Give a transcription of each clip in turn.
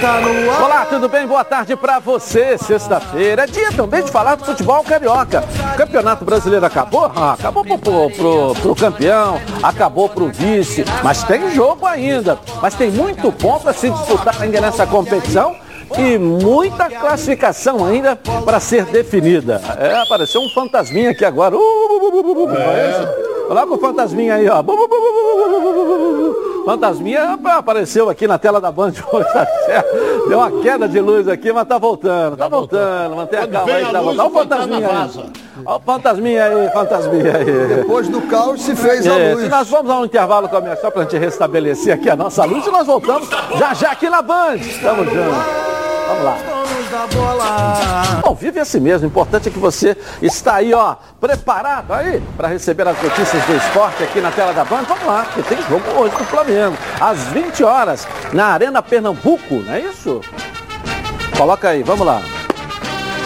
está no ar. Olá, tudo bem? Boa tarde para você. Sexta-feira é dia também de falar do futebol carioca. O Campeonato Brasileiro acabou? Ah, acabou pro, pro, pro, campeão, acabou pro vice, mas tem jogo ainda. Mas tem muito ponto a se disputar ainda nessa competição e muita classificação ainda para ser definida. É, apareceu um fantasminha aqui agora. Uh, uh, uh, é. Coloca o fantasminha aí, ó. Fantasminha apareceu aqui na tela da Band hoje, tá certo? Deu uma queda de luz aqui, mas tá voltando, tá voltando. Mantém a calma aí, tá voltando. Olha o fantasminha aí. Olha o fantasminha aí, fantasminha aí. Depois do caos se fez a luz. Nós vamos a um intervalo comercial para a gente restabelecer aqui a nossa luz e nós voltamos já já aqui na Band. Estamos juntos. Vamos lá. Bom, vive assim mesmo. O importante é que você está aí, ó, preparado aí para receber as notícias do esporte aqui na tela da Band. Vamos lá, porque tem jogo hoje do Flamengo. Às 20 horas, na Arena Pernambuco, não é isso? Coloca aí, vamos lá.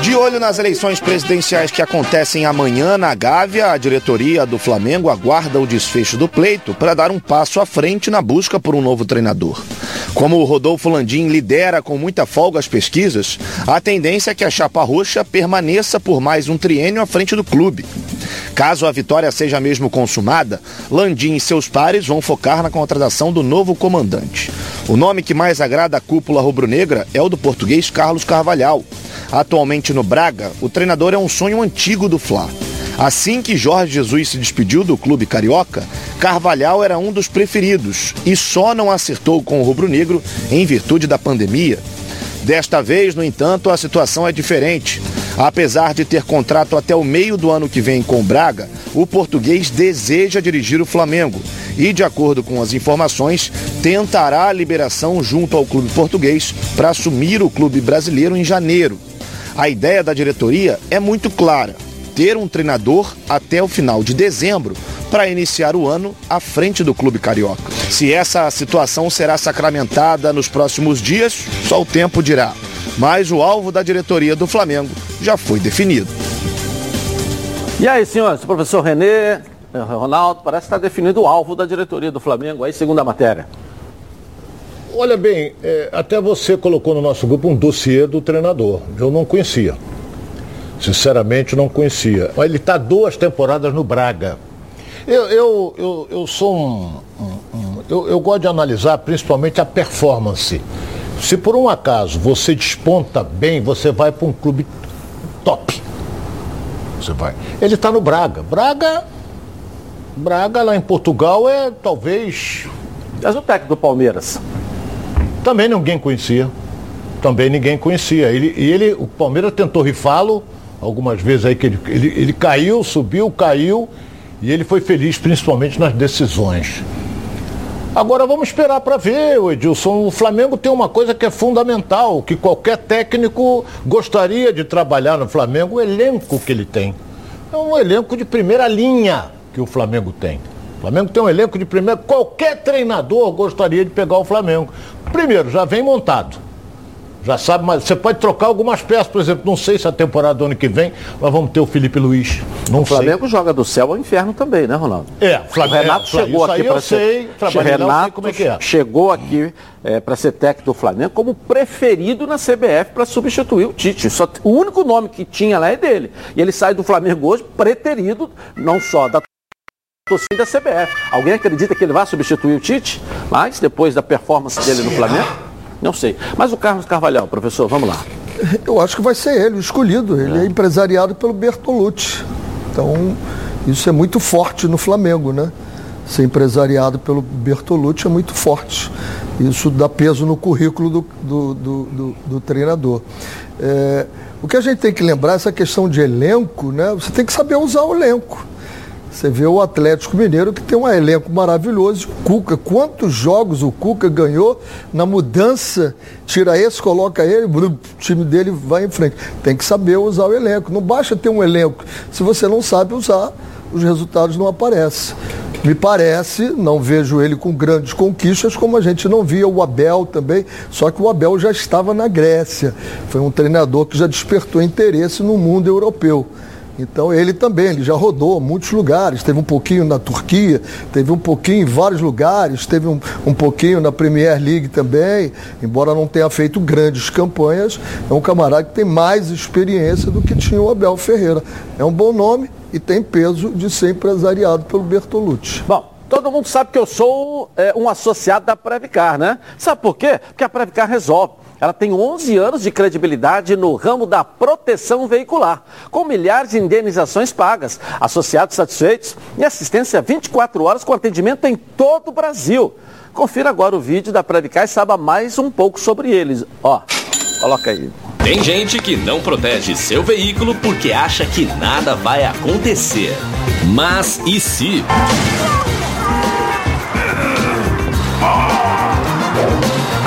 De olho nas eleições presidenciais que acontecem amanhã na Gávea, a diretoria do Flamengo aguarda o desfecho do pleito para dar um passo à frente na busca por um novo treinador. Como o Rodolfo Landim lidera com muita folga as pesquisas, a tendência é que a chapa roxa permaneça por mais um triênio à frente do clube. Caso a vitória seja mesmo consumada, Landim e seus pares vão focar na contratação do novo comandante. O nome que mais agrada a cúpula rubro-negra é o do português Carlos Carvalhal. Atualmente no Braga, o treinador é um sonho antigo do Fla. Assim que Jorge Jesus se despediu do clube carioca, Carvalhal era um dos preferidos e só não acertou com o rubro-negro em virtude da pandemia. Desta vez, no entanto, a situação é diferente. Apesar de ter contrato até o meio do ano que vem com o Braga, o português deseja dirigir o Flamengo e, de acordo com as informações, tentará a liberação junto ao clube português para assumir o clube brasileiro em janeiro. A ideia da diretoria é muito clara: ter um treinador até o final de dezembro para iniciar o ano à frente do clube carioca. Se essa situação será sacramentada nos próximos dias, só o tempo dirá. Mas o alvo da diretoria do Flamengo já foi definido. E aí, senhores, professor Renê, Ronaldo, parece que está definido o alvo da diretoria do Flamengo aí, segundo a matéria. Olha bem, é, até você colocou no nosso grupo um dossiê do treinador. Eu não conhecia. Sinceramente, não conhecia. Ele está duas temporadas no Braga. Eu, eu, eu, eu sou um. um, um eu, eu gosto de analisar principalmente a performance. Se por um acaso você desponta bem, você vai para um clube top. Você vai. Ele está no Braga. Braga. Braga lá em Portugal é talvez. Mas o técnico do Palmeiras? Também ninguém conhecia. Também ninguém conhecia. Ele, e ele, o Palmeiras tentou rifá-lo algumas vezes aí que ele, ele, ele caiu, subiu, caiu e ele foi feliz principalmente nas decisões. Agora vamos esperar para ver, Edilson. O Flamengo tem uma coisa que é fundamental, que qualquer técnico gostaria de trabalhar no Flamengo, o elenco que ele tem. É um elenco de primeira linha que o Flamengo tem. Flamengo tem um elenco de primeira. Qualquer treinador gostaria de pegar o Flamengo. Primeiro, já vem montado. Já sabe, mas você pode trocar algumas peças, por exemplo, não sei se a temporada do ano que vem nós vamos ter o Felipe Luiz. Não o Flamengo sei. joga do céu ao inferno também, né, Ronaldo? É, Flamengo, o Renato é, chegou aqui para ser. Sei, Renato como é que é. chegou aqui é, para ser técnico do Flamengo como preferido na CBF para substituir o Tite. Só, o único nome que tinha lá é dele. E ele sai do Flamengo hoje preterido, não só da torcida da CBF. Alguém acredita que ele vai substituir o Tite? Mas depois da performance dele no Flamengo? Não sei. Mas o Carlos Carvalhal, professor, vamos lá. Eu acho que vai ser ele, o escolhido. Ele é, é empresariado pelo Bertolucci. Então, isso é muito forte no Flamengo, né? Ser empresariado pelo Bertolucci é muito forte. Isso dá peso no currículo do, do, do, do, do treinador. É, o que a gente tem que lembrar, essa questão de elenco, né? Você tem que saber usar o elenco. Você vê o Atlético Mineiro que tem um elenco maravilhoso. O Cuca, quantos jogos o Cuca ganhou na mudança? Tira esse, coloca ele, o time dele vai em frente. Tem que saber usar o elenco. Não basta ter um elenco. Se você não sabe usar, os resultados não aparecem. Me parece, não vejo ele com grandes conquistas, como a gente não via o Abel também, só que o Abel já estava na Grécia. Foi um treinador que já despertou interesse no mundo europeu. Então ele também, ele já rodou muitos lugares, teve um pouquinho na Turquia, teve um pouquinho em vários lugares, teve um, um pouquinho na Premier League também, embora não tenha feito grandes campanhas, é um camarada que tem mais experiência do que tinha o Abel Ferreira. É um bom nome e tem peso de ser empresariado pelo Bertolucci. Bom, todo mundo sabe que eu sou é, um associado da Previcar, né? Sabe por quê? Porque a Previcar resolve. Ela tem 11 anos de credibilidade no ramo da proteção veicular, com milhares de indenizações pagas, associados satisfeitos e assistência 24 horas com atendimento em todo o Brasil. Confira agora o vídeo da Previcar e saiba mais um pouco sobre eles. Ó, coloca aí. Tem gente que não protege seu veículo porque acha que nada vai acontecer. Mas e se?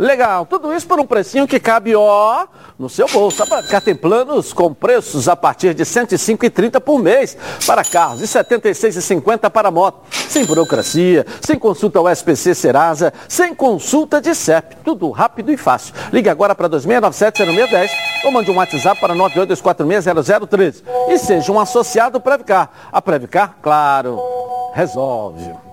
Legal, tudo isso por um precinho que cabe, ó, no seu bolso. A Previcar tem planos com preços a partir de R$ 105,30 por mês para carros e R$ 76,50 para moto. Sem burocracia, sem consulta ao SPC Serasa, sem consulta de CEP. Tudo rápido e fácil. Ligue agora para 2697-0610 ou mande um WhatsApp para 982460013 e seja um associado Previcar. A Previcar, claro, resolve.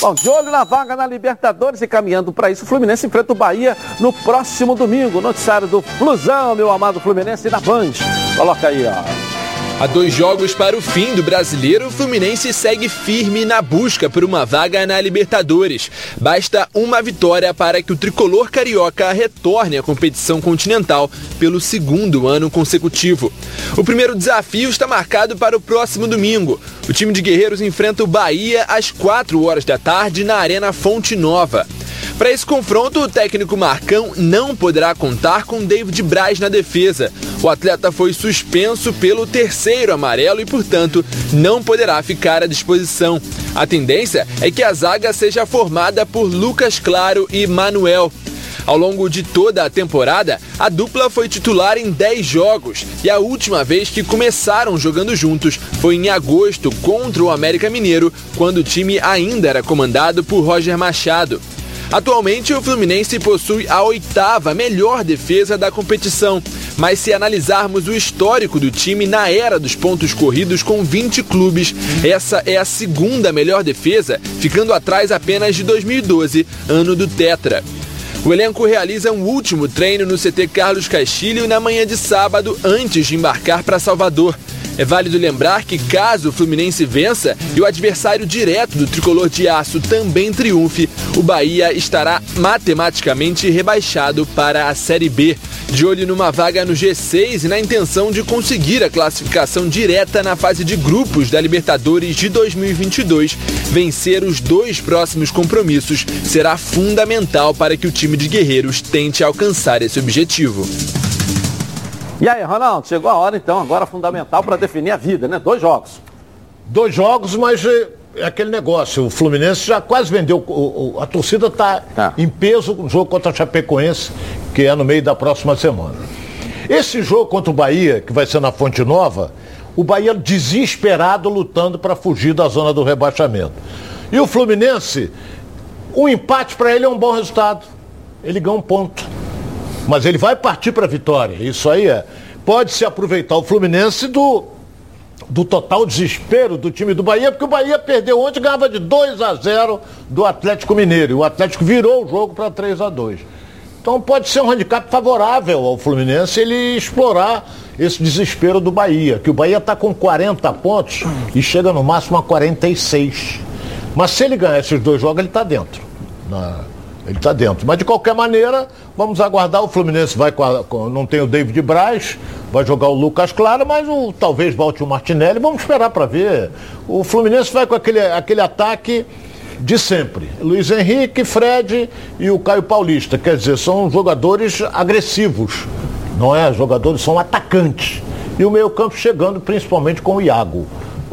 Bom, de olho na vaga na Libertadores e caminhando para isso, o Fluminense enfrenta o Bahia no próximo domingo. Noticiário do Flusão, meu amado Fluminense, na Band. Coloca aí, ó. A dois jogos para o fim do brasileiro, o Fluminense segue firme na busca por uma vaga na Libertadores. Basta uma vitória para que o tricolor carioca retorne à competição continental pelo segundo ano consecutivo. O primeiro desafio está marcado para o próximo domingo. O time de guerreiros enfrenta o Bahia às 4 horas da tarde na Arena Fonte Nova. Para esse confronto, o técnico Marcão não poderá contar com David Braz na defesa. O atleta foi suspenso pelo terceiro amarelo e, portanto, não poderá ficar à disposição. A tendência é que a zaga seja formada por Lucas Claro e Manuel. Ao longo de toda a temporada, a dupla foi titular em 10 jogos e a última vez que começaram jogando juntos foi em agosto contra o América Mineiro, quando o time ainda era comandado por Roger Machado. Atualmente, o Fluminense possui a oitava melhor defesa da competição, mas se analisarmos o histórico do time na era dos pontos corridos com 20 clubes, essa é a segunda melhor defesa, ficando atrás apenas de 2012, ano do Tetra. O elenco realiza um último treino no CT Carlos Castilho na manhã de sábado, antes de embarcar para Salvador. É válido lembrar que, caso o Fluminense vença e o adversário direto do tricolor de aço também triunfe, o Bahia estará matematicamente rebaixado para a Série B. De olho numa vaga no G6 e na intenção de conseguir a classificação direta na fase de grupos da Libertadores de 2022, vencer os dois próximos compromissos será fundamental para que o time de guerreiros tente alcançar esse objetivo. E aí, Ronaldo, chegou a hora então, agora fundamental para definir a vida, né? Dois jogos. Dois jogos, mas é, é aquele negócio. O Fluminense já quase vendeu. O, o, a torcida está Tá. em peso no jogo contra a Chapecoense, que é no meio da próxima semana. Esse jogo contra o Bahia, que vai ser na Fonte Nova, o Bahia desesperado lutando para fugir da zona do rebaixamento. E o Fluminense, o empate para ele é um bom resultado. Ele ganha um ponto. Mas ele vai partir para a vitória. Isso aí é. Pode se aproveitar o Fluminense do, do total desespero do time do Bahia, porque o Bahia perdeu ontem, ganhava de 2 a 0 do Atlético Mineiro. E o Atlético virou o jogo para 3 a 2 Então pode ser um handicap favorável ao Fluminense ele explorar esse desespero do Bahia, que o Bahia está com 40 pontos e chega no máximo a 46. Mas se ele ganhar esses dois jogos, ele está dentro. Na- Ele está dentro. Mas de qualquer maneira, vamos aguardar. O Fluminense vai com, a- com- não tem o David Braz, vai jogar o Lucas Claro, mas o, talvez volte o Martinelli. Vamos esperar para ver. O Fluminense vai com aquele, aquele ataque de sempre. Luiz Henrique, Fred e o Caio Paulista. Quer dizer, são jogadores agressivos. Não é? Jogadores são atacantes. E o meio campo chegando principalmente com o Iago.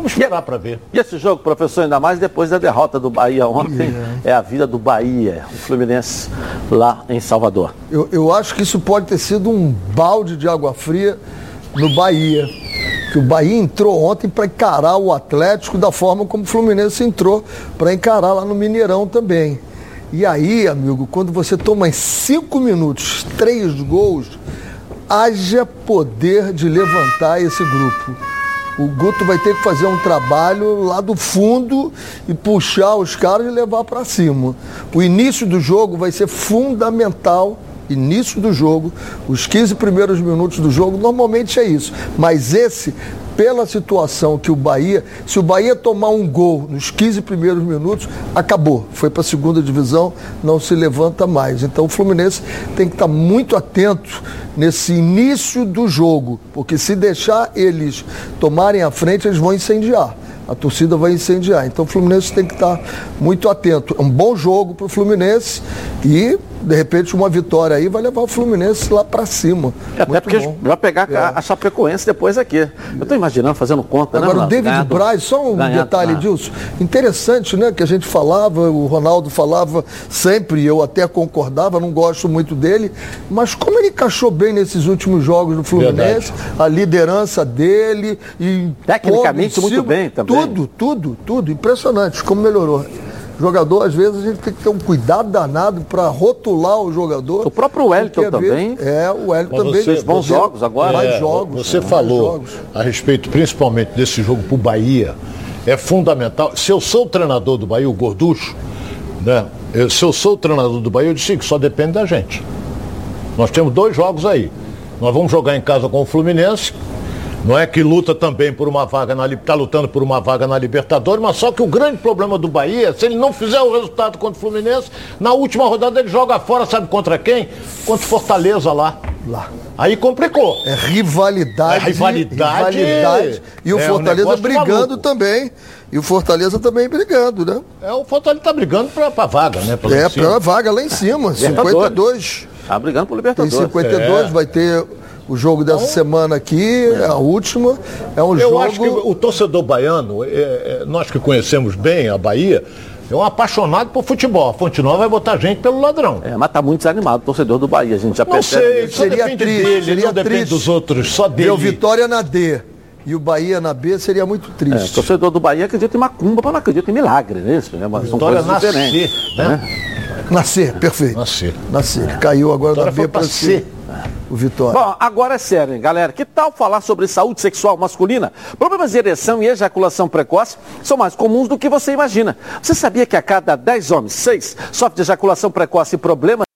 Vamos esperar para ver. E esse jogo, professor, ainda mais depois da derrota do Bahia ontem, é, é a vida do Bahia, o Fluminense lá em Salvador. Eu, eu acho que isso pode ter sido um balde de água fria no Bahia. Que o Bahia entrou ontem para encarar o Atlético da forma como o Fluminense entrou para encarar lá no Mineirão também. E aí, amigo, quando você toma em cinco minutos três gols, haja poder de levantar esse grupo. O Guto vai ter que fazer um trabalho lá do fundo e puxar os caras e levar para cima. O início do jogo vai ser fundamental. Início do jogo, os 15 primeiros minutos do jogo, normalmente é isso. Mas esse pela situação que o Bahia, se o Bahia tomar um gol nos 15 primeiros minutos, acabou. Foi para a segunda divisão, não se levanta mais. Então o Fluminense tem que estar muito atento nesse início do jogo, porque se deixar eles tomarem a frente, eles vão incendiar a torcida vai incendiar. Então o Fluminense tem que estar muito atento. É um bom jogo para o Fluminense e, de repente, uma vitória aí vai levar o Fluminense lá para cima. É, até porque bom. vai pegar é. a Chapecoense depois aqui. Eu estou imaginando fazendo conta, Agora, né? Agora, o David Braz, só um ganhado, detalhe, ah. Dilson. Interessante, né? Que a gente falava, o Ronaldo falava sempre, eu até concordava, não gosto muito dele, mas como ele encaixou bem nesses últimos jogos do Fluminense, Verdade. a liderança dele e. Tecnicamente, muito bem também. Tudo, tudo, tudo. Impressionante como melhorou. Jogador, às vezes, a gente tem que ter um cuidado danado para rotular o jogador. O próprio Wellington também. É, o Wellington também. Você, fez bons jogos agora. Mais é, jogos. Você falou jogos. a respeito, principalmente, desse jogo para o Bahia. É fundamental. Se eu sou o treinador do Bahia, o Gorducho, né? Eu, se eu sou o treinador do Bahia, eu disse que só depende da gente. Nós temos dois jogos aí. Nós vamos jogar em casa com o Fluminense, não é que luta também por uma vaga na está lutando por uma vaga na Libertadores, mas só que o grande problema do Bahia, se ele não fizer o resultado contra o Fluminense, na última rodada ele joga fora, sabe contra quem? Contra o Fortaleza lá. Lá. Aí complicou. É rivalidade. É rivalidade. rivalidade. E o é Fortaleza um brigando também. E o Fortaleza também brigando, né? É, o Fortaleza está brigando para a vaga, né? Pra é, para a vaga lá em cima. 52. Está brigando para o Libertadores. Tem 52, é. vai ter o jogo dessa então, semana aqui, é. a última, é um eu jogo... Eu acho que o torcedor baiano, é, é, nós que conhecemos bem a Bahia, é um apaixonado por futebol. A Fonte Nova vai botar gente pelo ladrão. É, mas tá muito desanimado o torcedor do Bahia, a gente já não percebe. Sei, seria triste, dele, seria não depende dos outros, só dele. Deu vitória na D e o Bahia na B seria muito triste. É, o torcedor do Bahia acredita em macumba, mas não acredita em milagre, né? Isso, né? Mas Vitória são coisas nascer. Né? né? Nascer, perfeito. Nascer. Nascer. Caiu agora Vitória da B para C. O Vitória. Bom, agora é sério, hein, galera. Que tal falar sobre saúde sexual masculina? Problemas de ereção e ejaculação precoce são mais comuns do que você imagina. Você sabia que a cada 10 homens, 6 sofrem de ejaculação precoce e problemas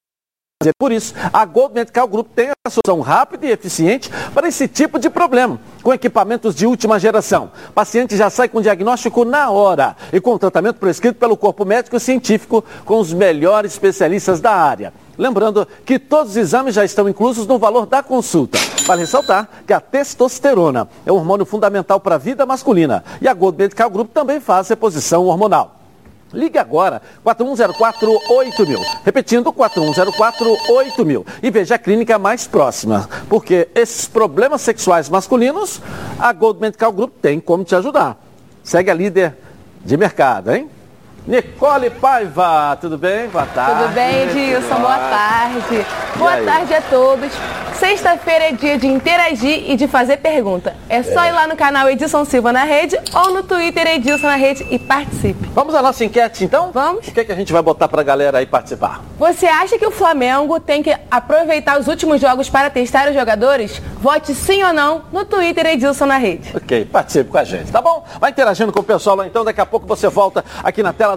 por isso, a Gold Medical Group tem a solução rápida e eficiente para esse tipo de problema, com equipamentos de última geração. O paciente já sai com diagnóstico na hora e com tratamento prescrito pelo corpo médico científico com os melhores especialistas da área. Lembrando que todos os exames já estão inclusos no valor da consulta. Vale ressaltar que a testosterona é um hormônio fundamental para a vida masculina e a Gold Medical Group também faz reposição hormonal. Ligue agora, 4104-8000. Repetindo, 4104-8000. E veja a clínica mais próxima. Porque esses problemas sexuais masculinos, a Gold Medical Group tem como te ajudar. Segue a líder de mercado, hein? Nicole Paiva, tudo bem? Boa tarde. Tudo bem, Edilson? Boa tarde. Boa tarde a todos. Sexta-feira é dia de interagir e de fazer pergunta. É só é. ir lá no canal Edilson Silva na rede ou no Twitter Edilson na rede e participe. Vamos à nossa enquete então? Vamos. O que, é que a gente vai botar pra galera aí participar? Você acha que o Flamengo tem que aproveitar os últimos jogos para testar os jogadores? Vote sim ou não no Twitter Edilson na rede. Ok, participe com a gente, tá bom? Vai interagindo com o pessoal lá então, daqui a pouco você volta aqui na tela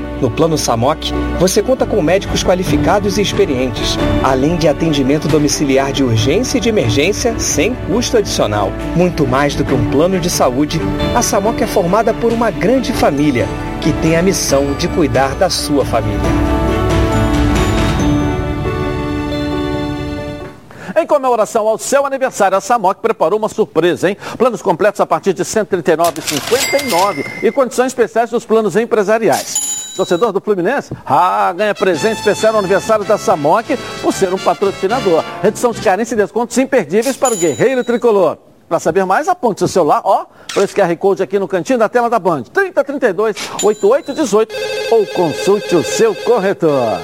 No Plano Samok, você conta com médicos qualificados e experientes, além de atendimento domiciliar de urgência e de emergência sem custo adicional. Muito mais do que um plano de saúde, a Samok é formada por uma grande família que tem a missão de cuidar da sua família. Em comemoração ao seu aniversário, a Samok preparou uma surpresa, hein? Planos completos a partir de R$ 139,59 e condições especiais dos planos empresariais. Torcedor do Fluminense? Ah, ganha presente especial no aniversário da Samok por ser um patrocinador. Redução de carência e descontos imperdíveis para o Guerreiro Tricolor. Para saber mais, aponte seu celular, ó, para esse QR Code aqui no cantinho da tela da Band. 3032 8818 ou consulte o seu corretor.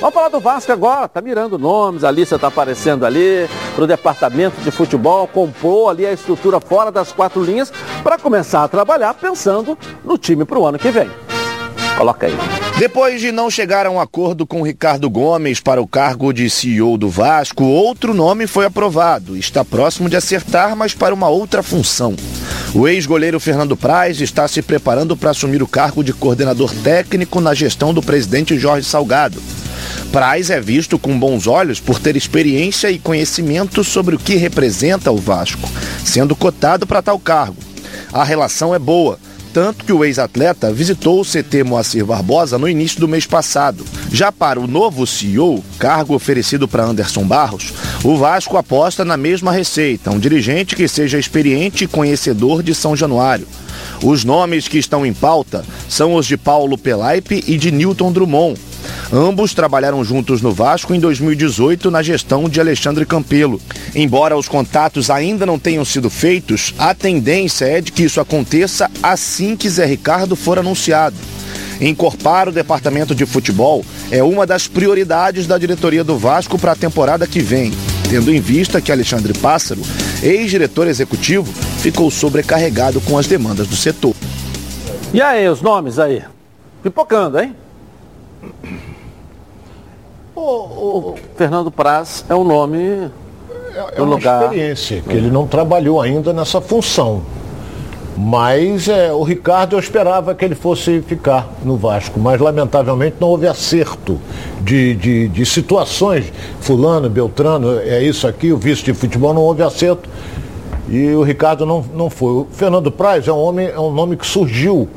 Vamos falar do Vasco agora, tá mirando nomes, a lista tá aparecendo ali, para o departamento de futebol, comprou ali a estrutura fora das quatro linhas para começar a trabalhar pensando no time para o ano que vem. Coloca aí. Depois de não chegar a um acordo com Ricardo Gomes para o cargo de CEO do Vasco, outro nome foi aprovado. Está próximo de acertar, mas para uma outra função. O ex-goleiro Fernando Praz está se preparando para assumir o cargo de coordenador técnico na gestão do presidente Jorge Salgado. Praz é visto com bons olhos por ter experiência e conhecimento sobre o que representa o Vasco, sendo cotado para tal cargo. A relação é boa tanto que o ex-atleta visitou o CT Moacir Barbosa no início do mês passado. Já para o novo CEO, cargo oferecido para Anderson Barros, o Vasco aposta na mesma receita, um dirigente que seja experiente e conhecedor de São Januário. Os nomes que estão em pauta são os de Paulo Pelaipe e de Newton Drummond, Ambos trabalharam juntos no Vasco em 2018 na gestão de Alexandre Campelo. Embora os contatos ainda não tenham sido feitos, a tendência é de que isso aconteça assim que Zé Ricardo for anunciado. Encorpar o departamento de futebol é uma das prioridades da diretoria do Vasco para a temporada que vem, tendo em vista que Alexandre Pássaro, ex-diretor executivo, ficou sobrecarregado com as demandas do setor. E aí, os nomes aí? Pipocando, hein? O, o, Fernando Praz é o nome é, é uma lugar. experiência, que ele não trabalhou ainda nessa função. Mas é, o Ricardo eu esperava que ele fosse ficar no Vasco, mas lamentavelmente não houve acerto de, de, de situações. Fulano, Beltrano, é isso aqui, o vice de futebol não houve acerto. E o Ricardo não, não foi. O Fernando Praz é um homem, é um nome que surgiu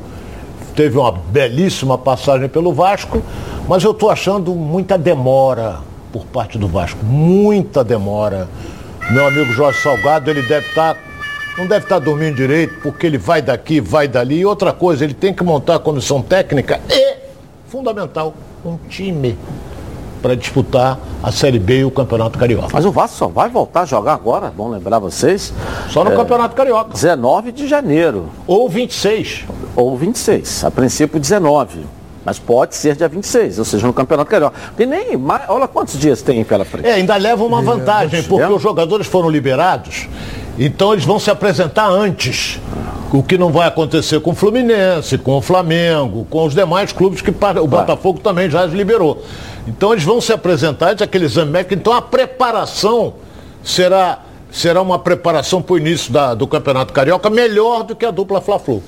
teve uma belíssima passagem pelo Vasco, mas eu estou achando muita demora por parte do Vasco, muita demora. Meu amigo Jorge Salgado, ele deve estar, tá, não deve estar tá dormindo direito, porque ele vai daqui, vai dali. E outra coisa, ele tem que montar a comissão técnica e, fundamental, um time para disputar a Série B e o Campeonato Carioca. Mas o Vasco só vai voltar a jogar agora, bom lembrar vocês. Só no é, Campeonato Carioca. 19 de janeiro. Ou 26. Ou 26. A princípio 19. Mas pode ser dia 26, ou seja, no Campeonato Carioca. Tem nem olha quantos dias tem pela frente. É, ainda leva uma vantagem, porque os jogadores foram liberados, então eles vão se apresentar antes. O que não vai acontecer com o Fluminense, com o Flamengo, com os demais clubes que o Botafogo também já liberou. Então eles vão se apresentar de aquele exame médico. Então a preparação será, será uma preparação para o início da, do Campeonato Carioca melhor do que a dupla Fla-Flu.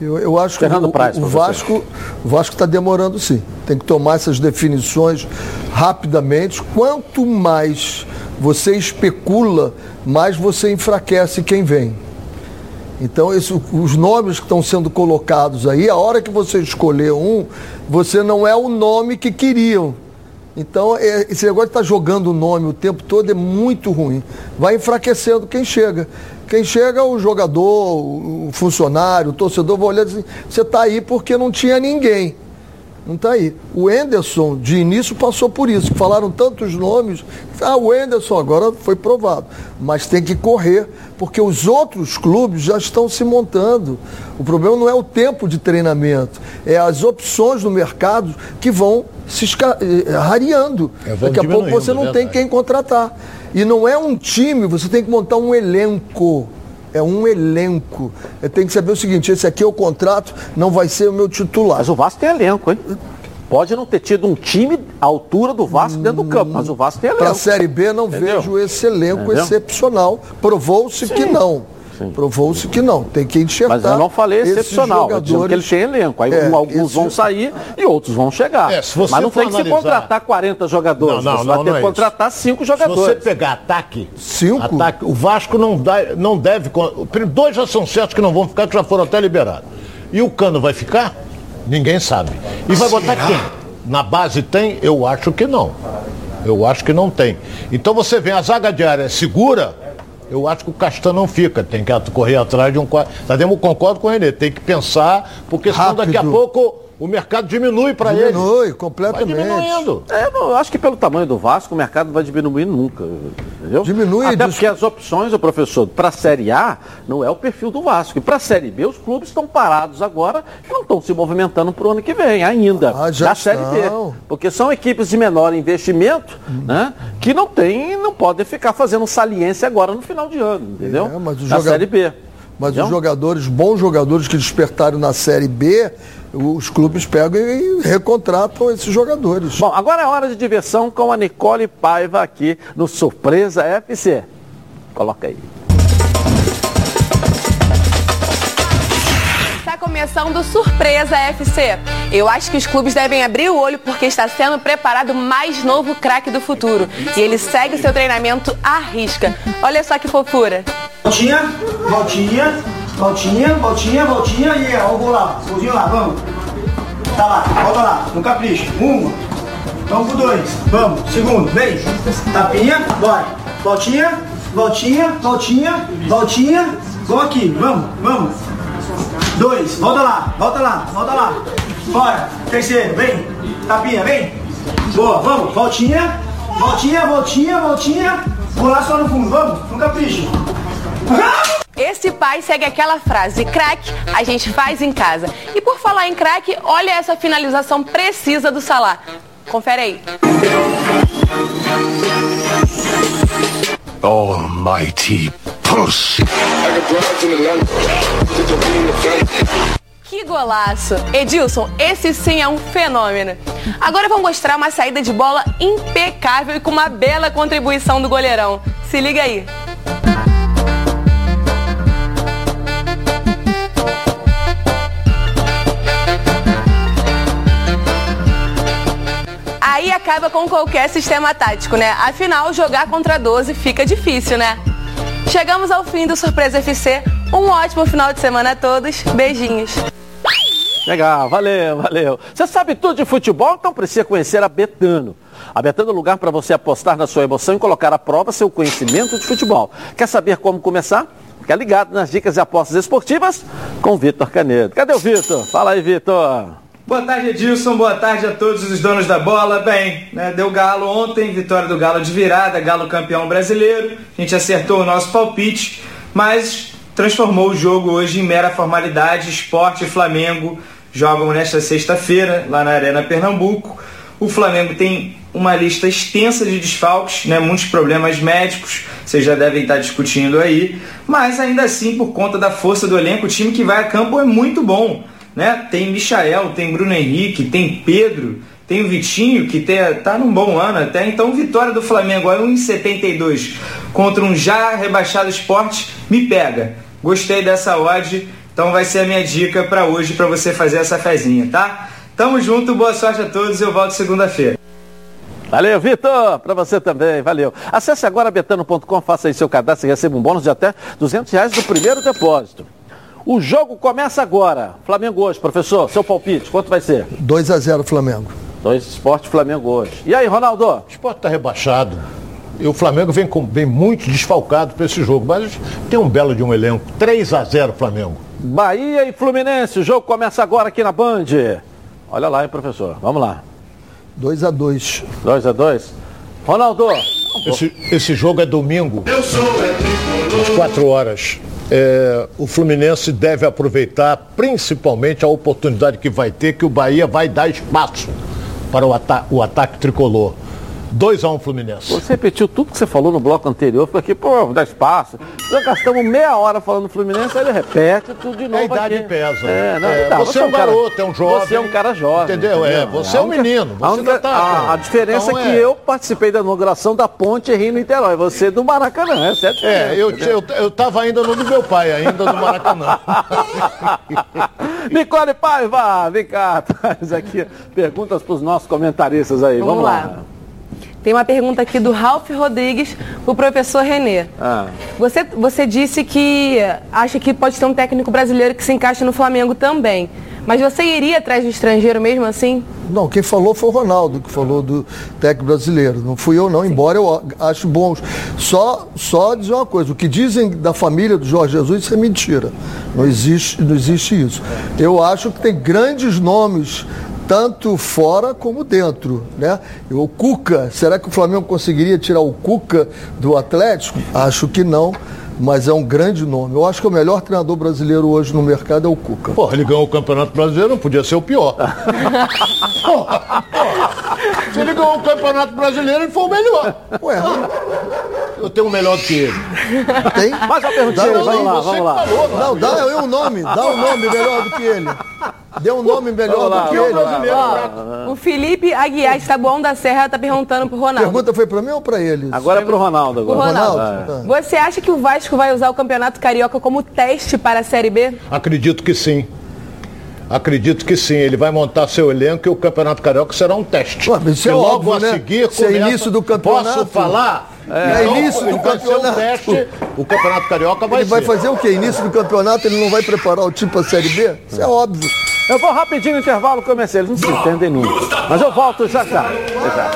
Eu, eu, acho que o, Praz, o, Vasco o Vasco está demorando sim. Tem que tomar essas definições rapidamente. Quanto mais você especula, mais você enfraquece quem vem. Então, esse, os nomes que estão sendo colocados aí, a hora que você escolher um, você não é o nome que queriam. Então, é, esse negócio de estar tá jogando o nome o tempo todo é muito ruim. Vai enfraquecendo quem chega. Quem chega é o jogador, o funcionário, o torcedor vai olhar e assim, você está aí porque não tinha ninguém. Não está aí. O Enderson, de início, passou por isso. Falaram tantos nomes. Ah, o Enderson agora foi provado. Mas tem que correr, porque os outros clubes já estão se montando. O problema não é o tempo de treinamento, é as opções no mercado que vão se eh, rareando. É, Daqui a pouco você não tem quem contratar. E não é um time, você tem que montar um elenco é um elenco. Tenho que saber o seguinte, esse aqui é o contrato, não vai ser o meu titular. Mas o Vasco tem elenco, hein? Pode não ter tido um time à altura do Vasco dentro do campo, mas o Vasco tem elenco. Para a Série B não Entendeu? vejo esse elenco Entendeu? excepcional. Provou-se que não. Provou-se que não, tem que enxergar. Mas eu não falei excepcional, eu dizendo que ele tem elenco. Aí É, alguns esses- vão sair e outros vão chegar. É, se você Mas não tem que se analisar- contratar 40 jogadores. Não, não, você vai não, ter não que é contratar 5 Se você jogadores. pegar ataque, Cinco? ataque, o Vasco não, dá, não deve. Dois já são certos que não vão ficar, que já foram até liberados. E o Cano vai ficar? Ninguém sabe. E vai botar quem? Na base tem? Eu acho que não. Eu acho que não tem. Então você vê, a zaga de área é segura, eu acho que o Castan não fica. Tem que correr atrás de um quadro. Eu concordo com o Renê, tem que pensar, porque senão daqui a pouco o mercado diminui para ele. Diminui Vai completamente. diminuindo. É, não, eu acho que pelo tamanho do Vasco, o mercado não vai diminuir nunca. Entendeu? Diminui Até porque as opções, o professor, para a Série A não é o perfil do Vasco. E para a Série B, os clubes estão parados agora e não estão se movimentando para o ano que vem, ainda. Ah, já da Série B. Porque são equipes de menor investimento, né? Que não tem, não podem ficar fazendo saliência agora no final de ano, entendeu? É, mas o da joga- Série B. Mas Entendeu? os jogadores, bons jogadores que despertaram na Série B, os clubes pegam e recontratam esses jogadores. Bom, agora é hora de diversão com a Nicole Paiva aqui no Surpresa FC. Coloca aí. Está começando o Surpresa FC. Eu acho que os clubes devem abrir o olho porque está sendo preparado o mais novo craque do futuro. E ele segue seu treinamento à risca. Olha só que fofura. Voltinha, voltinha, voltinha, voltinha, voltinha e ó, o lá, golzinho lá, vamos. Tá lá, volta lá, no capricho. Uma, vamos pro dois, vamos, segundo, vem. Tapinha, bora. Voltinha, voltinha, voltinha, voltinha, gol aqui, vamos, vamos. Dois, volta lá, volta lá, volta lá. Bora, terceiro, vem. Tapinha, vem. Boa, vamos, voltinha, voltinha, voltinha, voltinha. Vou lá só no fundo, vamos, no capricho. Esse pai segue aquela frase, craque, a gente faz em casa. E por falar em craque, olha essa finalização precisa do Salah. Confere aí. Almighty. Que golaço! Edilson, esse sim é um fenômeno. Agora vamos mostrar uma saída de bola impecável e com uma bela contribuição do goleirão. Se liga aí. Aí acaba com qualquer sistema tático, né? Afinal, jogar contra 12 fica difícil, né? Chegamos ao fim do Surpresa FC. Um ótimo final de semana a todos. Beijinhos. Legal, valeu, valeu. Você sabe tudo de futebol, então precisa conhecer a Betano. A Betano é o lugar para você apostar na sua emoção e colocar à prova seu conhecimento de futebol. Quer saber como começar? Fica ligado nas dicas de apostas esportivas com Vitor Canedo. Cadê o Vitor? Fala aí, Vitor. Boa tarde, Edilson. Boa tarde a todos os donos da bola. Bem, né, deu Galo ontem, vitória do Galo de virada, Galo campeão brasileiro. A gente acertou o nosso palpite, mas transformou o jogo hoje em mera formalidade. Esporte e Flamengo jogam nesta sexta-feira, lá na Arena Pernambuco. O Flamengo tem uma lista extensa de desfalques, né, muitos problemas médicos, vocês já devem estar discutindo aí, mas ainda assim, por conta da força do elenco, o time que vai a campo é muito bom. Né? Tem Michael, tem Bruno Henrique, tem Pedro, tem o Vitinho, que está num bom ano até. Então, vitória do Flamengo a 1,72 contra um já rebaixado esporte, me pega. Gostei dessa odd, então vai ser a minha dica para hoje, para você fazer essa fezinha, tá? Tamo junto, boa sorte a todos, eu volto segunda-feira. Valeu, Vitor. Para você também, valeu. Acesse agora betano.com, faça aí seu cadastro e receba um bônus de até 200 reais do primeiro depósito. O jogo começa agora. Flamengo hoje, professor, seu palpite, quanto vai ser? 2 a 0 Flamengo. 2 Esporte Flamengo hoje. E aí, Ronaldo? O esporte está rebaixado. E o Flamengo vem, com, vem muito desfalcado para esse jogo. Mas tem um belo de um elenco. 3 a 0 Flamengo. Bahia e Fluminense, o jogo começa agora aqui na Band. Olha lá, hein, professor. Vamos lá. 2 a 2 2 a 2 Ronaldo. Esse, esse jogo é domingo. Às 4 horas. É, o Fluminense deve aproveitar principalmente a oportunidade que vai ter, que o Bahia vai dar espaço para o, ata o ataque tricolor. 2x1 Fluminense. Você repetiu tudo que você falou no bloco anterior, ficou aqui, pô, dá espaço. Já gastamos meia hora falando Fluminense, aí ele repete tudo de novo. A idade aqui. pesa. É, não, É, tá, você é um cara- garoto, é um jovem. Você é um cara jovem. Entendeu? É, você é um única- menino, você a, única- tá- a- a diferença Então é que é. eu participei da inauguração da ponte Rio Niterói, você do Maracanã, é diferença, É, eu, entendeu? eu, eu tava ainda no do meu pai, ainda no Maracanã. Nicole Paiva, vem cá, traz aqui perguntas para os nossos comentaristas aí. Vamos, Vamos lá. Tem uma pergunta aqui do Ralph Rodrigues pro professor Renê. Ah. Você, você disse que acha que pode ter um técnico brasileiro que se encaixe no Flamengo também. Mas você iria atrás do estrangeiro mesmo assim? Não, quem falou foi o Ronaldo, que falou do técnico brasileiro. Não fui eu não, embora eu acho bons. Só, só dizer uma coisa, o que dizem da família do Jorge Jesus, isso é mentira. Não existe, não existe isso. Eu acho que tem grandes nomes, tanto fora como dentro. Né? O Cuca, será que o Flamengo conseguiria tirar o Cuca do Atlético? Acho que não. Mas é um grande nome. Eu acho que o melhor treinador brasileiro hoje no mercado é o Cuca. Porra, ele ganhou o Campeonato Brasileiro, não podia ser o pior. Se ele ganhou o Campeonato Brasileiro, ele foi o melhor. Ué, Eu tenho um melhor do que ele. tem? Mais uma perguntinha, Dá- vamos lá, vamos lá. falou, Não, dá eu um nome, dá um nome melhor do que ele. Dê um nome melhor lá, do que ele. lá. o Felipe Aguiar de Taboão da Serra tá perguntando pro A Ronaldo. pergunta foi para mim ou para ele? Agora é pro Ronaldo. O Agora. Ronaldo, Ronaldo, você acha que o Vasco vai usar o Campeonato Carioca como teste para a Série B? Acredito que sim. Acredito que sim. Ele vai montar seu elenco e o Campeonato Carioca será um teste. Ué, mas isso e é logo óbvio, a né? seguir Se é começa- início do campeonato. Posso falar? É Não, início do campeonato. teste. O Campeonato Carioca vai Ele vai ser. fazer o quê? Início do campeonato, ele não vai preparar o time para a Série B? Isso é óbvio. Eu vou rapidinho no intervalo comercial, eles não se entendem nunca. Mas eu volto já já. Já.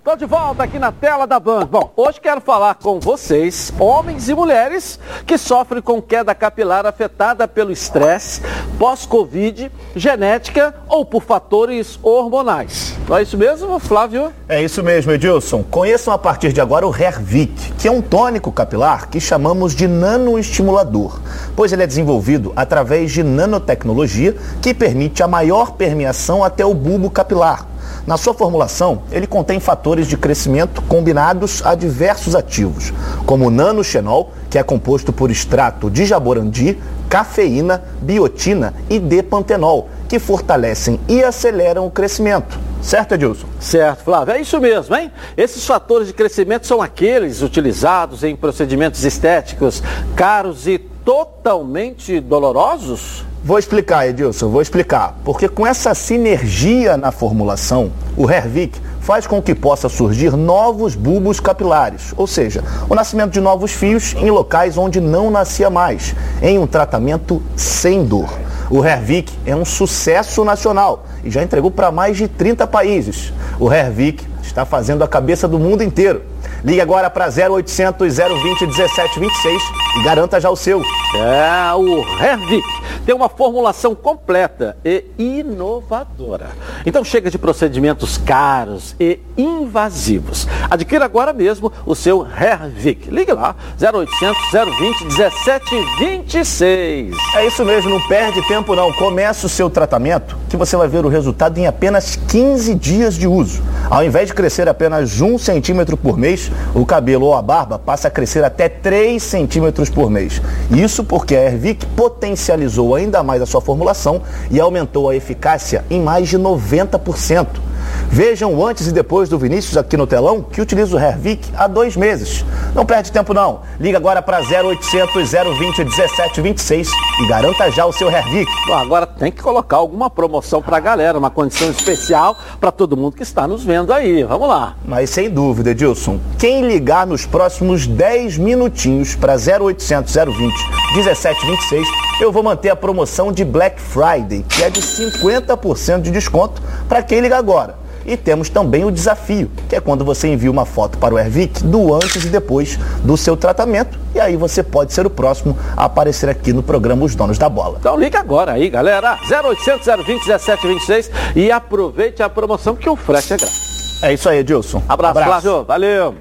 Estou de volta aqui na tela da Band. Bom, hoje quero falar com vocês, homens e mulheres, que sofrem com queda capilar afetada pelo estresse, pós-Covid, genética ou por fatores hormonais. Não é isso mesmo, Flávio? É isso mesmo, Edilson. Conheçam a partir de agora o Hervic, que é um tônico capilar que chamamos de nanoestimulador, pois ele é desenvolvido através de nanotecnologia que permite a maior permeação até o bulbo capilar. Na sua formulação, ele contém fatores de crescimento combinados a diversos ativos, como o nanoxenol, que é composto por extrato de jaborandi, cafeína, biotina e D-pantenol, que fortalecem e aceleram o crescimento. Certo, Edilson? Certo, Flávio, é isso mesmo, hein? Esses fatores de crescimento são aqueles utilizados em procedimentos estéticos caros e totalmente dolorosos? Vou explicar, Edilson, vou explicar. Porque com essa sinergia na formulação, o Hervic faz com que possa surgir novos bulbos capilares, ou seja, o nascimento de novos fios em locais onde não nascia mais, em um tratamento sem dor. O Hervic é um sucesso nacional e já entregou para mais de 30 países. O Hervic está fazendo a cabeça do mundo inteiro. Ligue agora para 0800 020 1726 e garanta já o seu. É, o Hervic tem uma formulação completa e inovadora. Então chega de procedimentos caros e invasivos. Adquira agora mesmo o seu Hervic. Ligue lá, 0800 020 1726. É isso mesmo, não perde tempo não. Comece o seu tratamento que você vai ver o resultado em apenas 15 dias de uso. Ao invés de crescer apenas um centímetro por mês, o cabelo ou a barba passa a crescer até 3 centímetros por mês. Isso porque a Ervic potencializou ainda mais a sua formulação e aumentou a eficácia em mais de 90%. Vejam o antes e depois do Vinícius aqui no telão, que utiliza o Hervic há dois meses. Não perde tempo não. Liga agora para 0800 020 1726 e garanta já o seu Hervic. Bom, agora tem que colocar alguma promoção pra galera, uma condição especial para todo mundo que está nos vendo aí. Vamos lá. Mas sem dúvida, Edilson, quem ligar nos próximos 10 minutinhos para 0800 020 1726, eu vou manter a promoção de Black Friday, que é de 50% de desconto para quem ligar agora. E temos também o desafio, que é quando você envia uma foto para o Ervic do antes e depois do seu tratamento. E aí você pode ser o próximo a aparecer aqui no programa Os Donos da Bola. Então liga agora aí, galera. 0800 020 1726 e aproveite a promoção que o frete é grátis. É isso aí, Edilson. Abraço, Flávio. Valeu.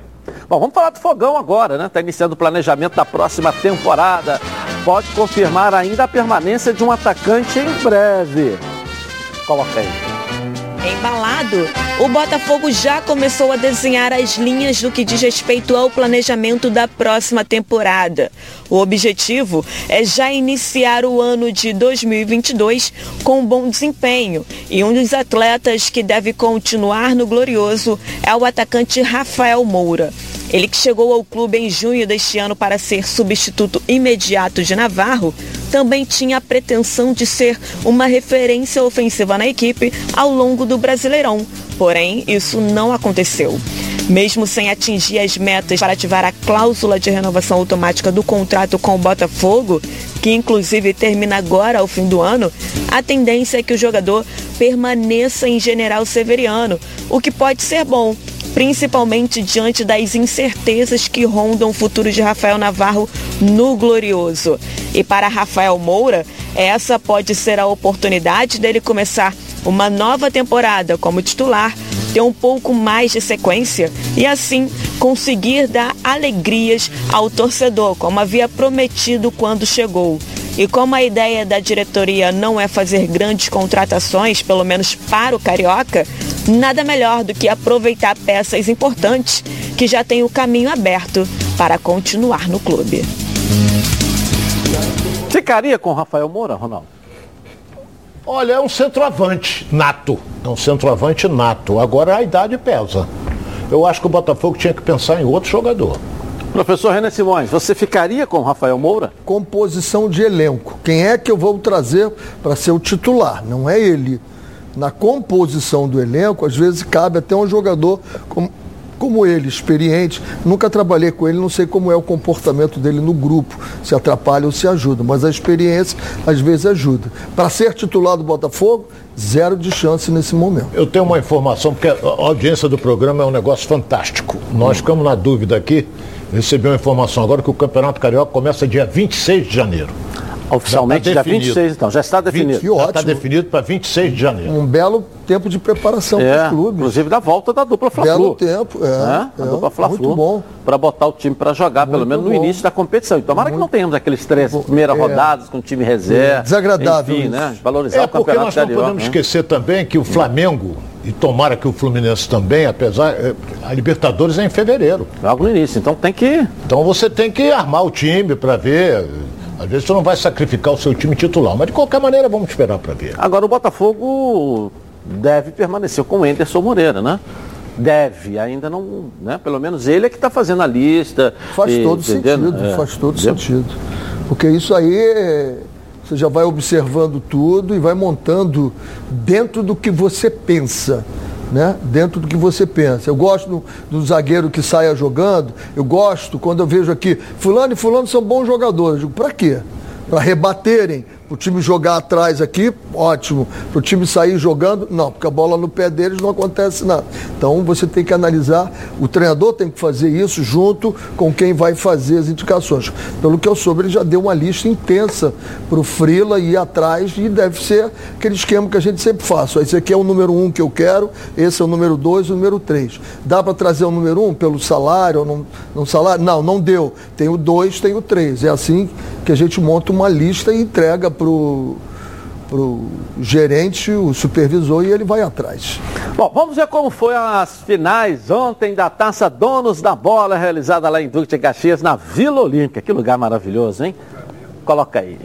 Bom, vamos falar do fogão agora, né? Está iniciando o planejamento da próxima temporada. Pode confirmar ainda a permanência de um atacante em breve. Coloca aí. Embalado, o Botafogo já começou a desenhar as linhas do que diz respeito ao planejamento da próxima temporada. O objetivo é já iniciar o ano de 2022 com um bom desempenho e um dos atletas que deve continuar no Glorioso é o atacante Rafael Moura. Ele que chegou ao clube em junho deste ano para ser substituto imediato de Navarro, também tinha a pretensão de ser uma referência ofensiva na equipe ao longo do Brasileirão. Porém, isso não aconteceu. Mesmo sem atingir as metas para ativar a cláusula de renovação automática do contrato com o Botafogo, que inclusive termina agora ao fim do ano, a tendência é que o jogador permaneça em General Severiano, o que pode ser bom, principalmente diante das incertezas que rondam o futuro de Rafael Navarro no Glorioso. E para Rafael Moura, essa pode ser a oportunidade dele começar uma nova temporada como titular, ter um pouco mais de sequência e assim conseguir dar alegrias ao torcedor, como havia prometido quando chegou. E como a ideia da diretoria não é fazer grandes contratações, pelo menos para o Carioca, nada melhor do que aproveitar peças importantes que já têm o caminho aberto para continuar no clube. Ficaria com Rafael Moura, Ronaldo? Olha, é um centroavante nato. É um centroavante nato. Agora a idade pesa. Eu acho que o Botafogo tinha que pensar em outro jogador. Professor René Simões, você ficaria com Rafael Moura? Composição de elenco. Quem é que eu vou trazer para ser o titular? Não é ele. Na composição do elenco, às vezes cabe até um jogador como, como ele, experiente. Nunca trabalhei com ele, não sei como é o comportamento dele no grupo, se atrapalha ou se ajuda, mas a experiência às vezes ajuda. Para ser titular do Botafogo, zero de chance nesse momento. Eu tenho uma informação, porque a audiência do programa é um negócio fantástico. Nós ficamos na dúvida aqui recebi uma informação agora que o Campeonato Carioca começa dia 26 de janeiro. Oficialmente tá dia 26, então, já está definido. 20, já está definido para 26 de janeiro. Um belo tempo de preparação é, para o clube. Inclusive da volta da dupla Fla-Flu. Belo tempo, é. é a é, dupla Fla-Flu. Muito bom. Para botar o time para jogar, muito pelo menos no bom. início da competição. E tomara muito que não tenhamos aqueles três primeiras é. rodadas com o time reserva. Desagradável. Enfim, né? Valorizar é, o campeonato porque nós não podemos né? esquecer também que o Flamengo e tomara que o Fluminense também, apesar. A Libertadores é em fevereiro. Logo no início, então tem que. Então você tem que armar o time para ver. Às vezes você não vai sacrificar o seu time titular, mas de qualquer maneira vamos esperar para ver. Agora o Botafogo deve permanecer com o Enderson Moreira, né? Deve, ainda não, né? Pelo menos ele é que está fazendo a lista. Faz e, todo entendendo? sentido, É. faz todo Entendeu? sentido. Porque isso aí você já vai observando tudo e vai montando dentro do que você pensa. Né? Dentro do que você pensa. Eu gosto do, do zagueiro que saia jogando, eu gosto quando eu vejo aqui, fulano e fulano são bons jogadores. Eu digo, pra quê? Para rebaterem, o time jogar atrás aqui, ótimo. Para o time sair jogando, não, porque a bola no pé deles não acontece nada. Então você tem que analisar, o treinador tem que fazer isso junto com quem vai fazer as indicações. Pelo que eu soube, ele já deu uma lista intensa para o Frila ir atrás e deve ser aquele esquema que a gente sempre faz. Esse aqui é o número um que eu quero, esse é o número dois o número três. Dá para trazer o número um pelo salário ou não, não salário? Não, não deu. Tem o dois, tem o três. É assim que a gente monta uma lista e entrega para o gerente, o supervisor, e ele vai atrás. Bom, vamos ver como foi as finais ontem da Taça Donos da Bola, realizada lá em Duque de Caxias, na Vila Olímpica. Que lugar maravilhoso, hein? Coloca aí.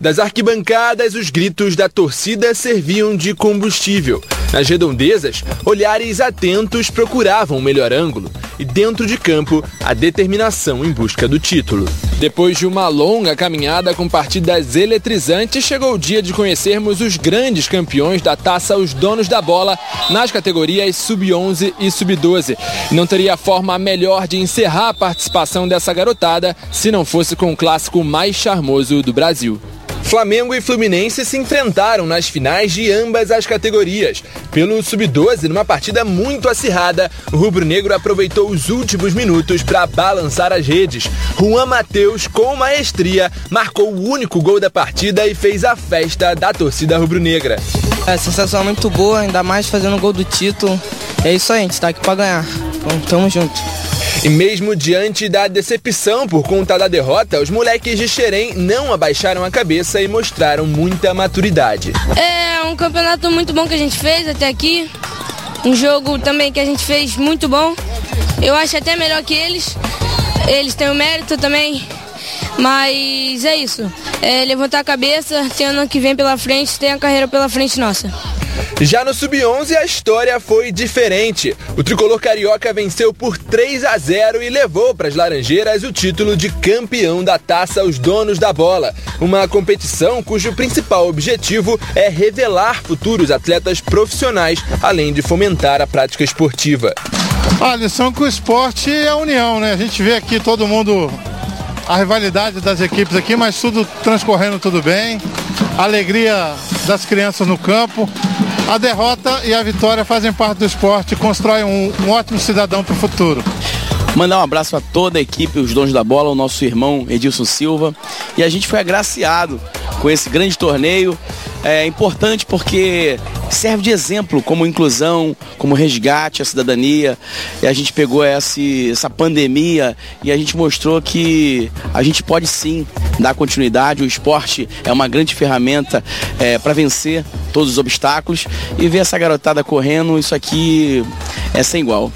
Das arquibancadas, os gritos da torcida serviam de combustível. Nas redondezas, olhares atentos procuravam o melhor ângulo e, dentro de campo, a determinação em busca do título. Depois de uma longa caminhada com partidas eletrizantes, chegou o dia de conhecermos os grandes campeões da taça Os Donos da Bola nas categorias Sub-11 e Sub-12. Não teria forma melhor de encerrar a participação dessa garotada se não fosse com o clássico mais charmoso do Brasil. Flamengo e Fluminense se enfrentaram nas finais de ambas as categorias. Pelo Sub-12, numa partida muito acirrada, o rubro-negro aproveitou os últimos minutos para balançar as redes. Juan Matheus, com maestria, marcou o único gol da partida e fez a festa da torcida rubro-negra. É sensação muito boa, ainda mais fazendo o gol do título. É isso aí, a gente tá aqui pra ganhar. Então, tamo junto. E mesmo diante da decepção por conta da derrota, os moleques de Xerém não abaixaram a cabeça e mostraram muita maturidade. É um campeonato muito bom que a gente fez até aqui. Um jogo também que a gente fez muito bom. Eu acho até melhor que eles. Eles têm o mérito também. Mas é isso. É levantar a cabeça, tem ano que vem pela frente, tem a carreira pela frente nossa. Já no Sub-11 a história foi diferente. O tricolor carioca venceu por 3 a 0 e levou para as Laranjeiras o título de campeão da taça aos donos da bola. Uma competição cujo principal objetivo é revelar futuros atletas profissionais, além de fomentar a prática esportiva. A lição com o esporte é a união, né? A gente vê aqui todo mundo a rivalidade das equipes aqui, mas tudo transcorrendo tudo bem. A alegria das crianças no campo. A derrota e a vitória fazem parte do esporte e constroem um, um ótimo cidadão para o futuro. Mandar um abraço a toda a equipe, os donos da bola, o nosso irmão Edilson Silva. E a gente foi agraciado com esse grande torneio. É importante porque serve de exemplo como inclusão, como resgate à cidadania. E a gente pegou essa, essa pandemia e a gente mostrou que a gente pode sim dar continuidade. O esporte é uma grande ferramenta é, para vencer todos os obstáculos e ver essa garotada correndo, isso aqui é sem igual.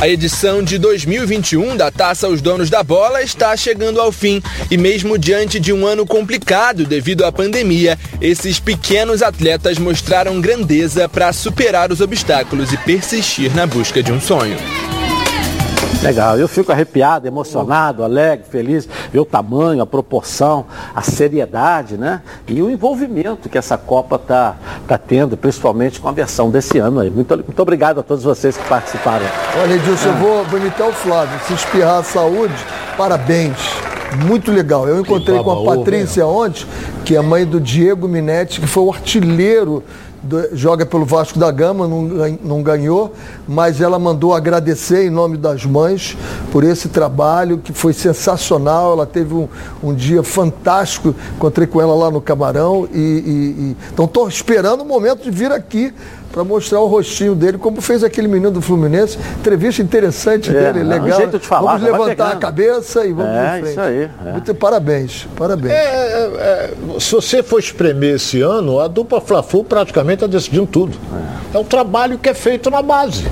A edição de 2021 da Taça aos Donos da Bola está chegando ao fim e mesmo diante de um ano complicado devido à pandemia, esses pequenos atletas mostraram grandeza para superar os obstáculos e persistir na busca de um sonho. Legal, eu fico arrepiado, emocionado, alegre, feliz, ver o tamanho, a proporção, a seriedade, né? E o envolvimento que essa Copa está tá tendo, principalmente com a versão desse ano aí. Muito, muito obrigado a todos vocês que participaram. Olha, Edilson, ah. eu vou, vou imitar o Flávio. Se espirrar a saúde, parabéns. Muito legal. Eu encontrei com a Patrícia ontem, que é a mãe do Diego Minetti, que foi o artilheiro joga pelo Vasco da Gama, não, não ganhou, mas ela mandou agradecer em nome das mães por esse trabalho que foi sensacional. Ela teve um, um dia fantástico. Encontrei com ela lá no Camarão e, então estou esperando o momento de vir aqui para mostrar o rostinho dele, como fez aquele menino do Fluminense. Entrevista interessante é, dele, legal. Um jeito de falar, vamos levantar a cabeça e vamos é, Isso aí. É. Muito, parabéns, parabéns. É, é, é, se você for espremer esse ano, a dupla Fla-Flu praticamente está decidindo tudo. É. é um trabalho que é feito na base.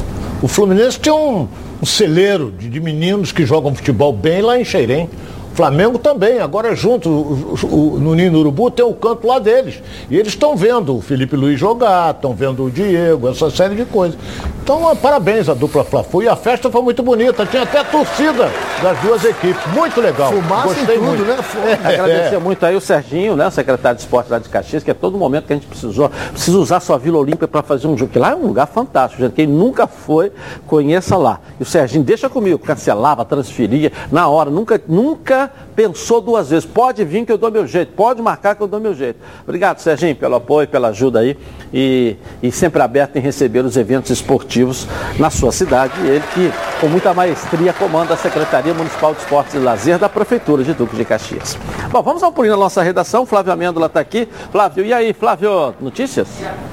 O Fluminense tem um, um celeiro de, de meninos que jogam futebol bem lá em Xeirém. Flamengo também, agora junto, o, o, no Ninho Urubu tem o canto lá deles. E eles estão vendo o Felipe Luiz jogar, estão vendo o Diego, essa série de coisas. Então, parabéns à dupla fla E a festa foi muito bonita, tinha até torcida das duas equipes. Muito legal. Fumaça Gostei tudo, muito. né? É, Agradecer é. muito aí o Serginho, né, secretário de esporte lá de Caxias, que é todo momento que a gente precisou, precisa usar sua Vila Olímpia para fazer um jogo, que lá é um lugar fantástico, gente. Quem nunca foi, conheça lá. E o Serginho, deixa comigo, cancelava, transferia, na hora, nunca, nunca Judah pensou duas vezes. Pode vir que eu dou meu jeito, pode marcar que eu dou meu jeito. Obrigado, Serginho, pelo apoio, pela ajuda aí e, e sempre aberto em receber os eventos esportivos na sua cidade. Ele que, com muita maestria, comanda a Secretaria Municipal de Esportes e Lazer da Prefeitura de Duque de Caxias. Bom, vamos ao pulinho na nossa redação. Flávio Amêndola está aqui. Flávio, e aí, Flávio, notícias?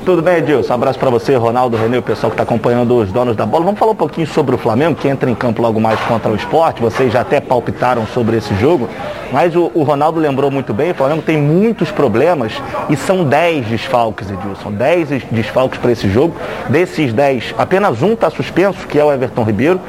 Tudo bem, Edilson. Abraço para você, Ronaldo, Renê, o pessoal que está acompanhando os donos da bola. Vamos falar um pouquinho sobre o Flamengo, que entra em campo logo mais contra o esporte. Vocês já até palpitaram sobre esse jogo. Mas o, o Ronaldo lembrou muito bem, o Flamengo tem muitos problemas e são 10 desfalques, Edilson. 10 desfalques para esse jogo. Desses 10, apenas um está suspenso, que é o Everton Ribeiro.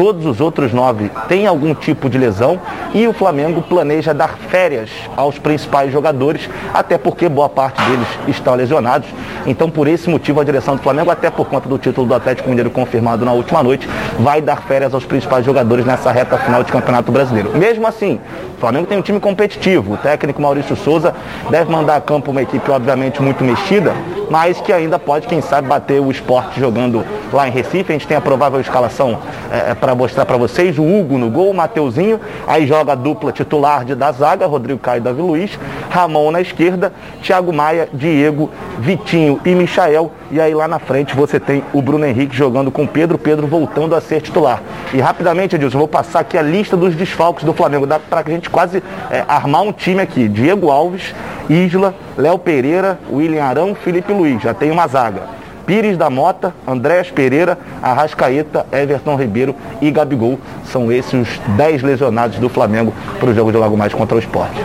Todos os outros nove têm algum tipo de lesão e o Flamengo planeja dar férias aos principais jogadores, até porque boa parte deles estão lesionados. Então, por esse motivo, a direção do Flamengo, até por conta do título do Atlético Mineiro confirmado na última noite, vai dar férias aos principais jogadores nessa reta final de Campeonato Brasileiro. Mesmo assim, o Flamengo tem um time competitivo. O técnico Maurício Souza deve mandar a campo uma equipe, obviamente, muito mexida, mas que ainda pode, quem sabe, bater o esporte jogando lá em Recife. A gente tem a provável escalação é, para mostrar para vocês. O Hugo no gol, o Mateuzinho, aí joga a dupla titular de da zaga, Rodrigo Caio e Davi Luiz, Ramon na esquerda, Thiago Maia, Diego, Vitinho e Michael. E aí lá na frente você tem o Bruno Henrique jogando com Pedro, Pedro voltando a ser titular. E rapidamente, Edilson, vou passar aqui a lista dos desfalques do Flamengo, dá para a gente quase é, armar um time aqui. Diego Alves, Isla, Léo Pereira, William Arão, Felipe Luiz. Já tem uma zaga. Pires da Mota, Andréas Pereira, Arrascaeta, Everton Ribeiro e Gabigol. São esses os 10 lesionados do Flamengo para o jogo de logo mais contra o esporte.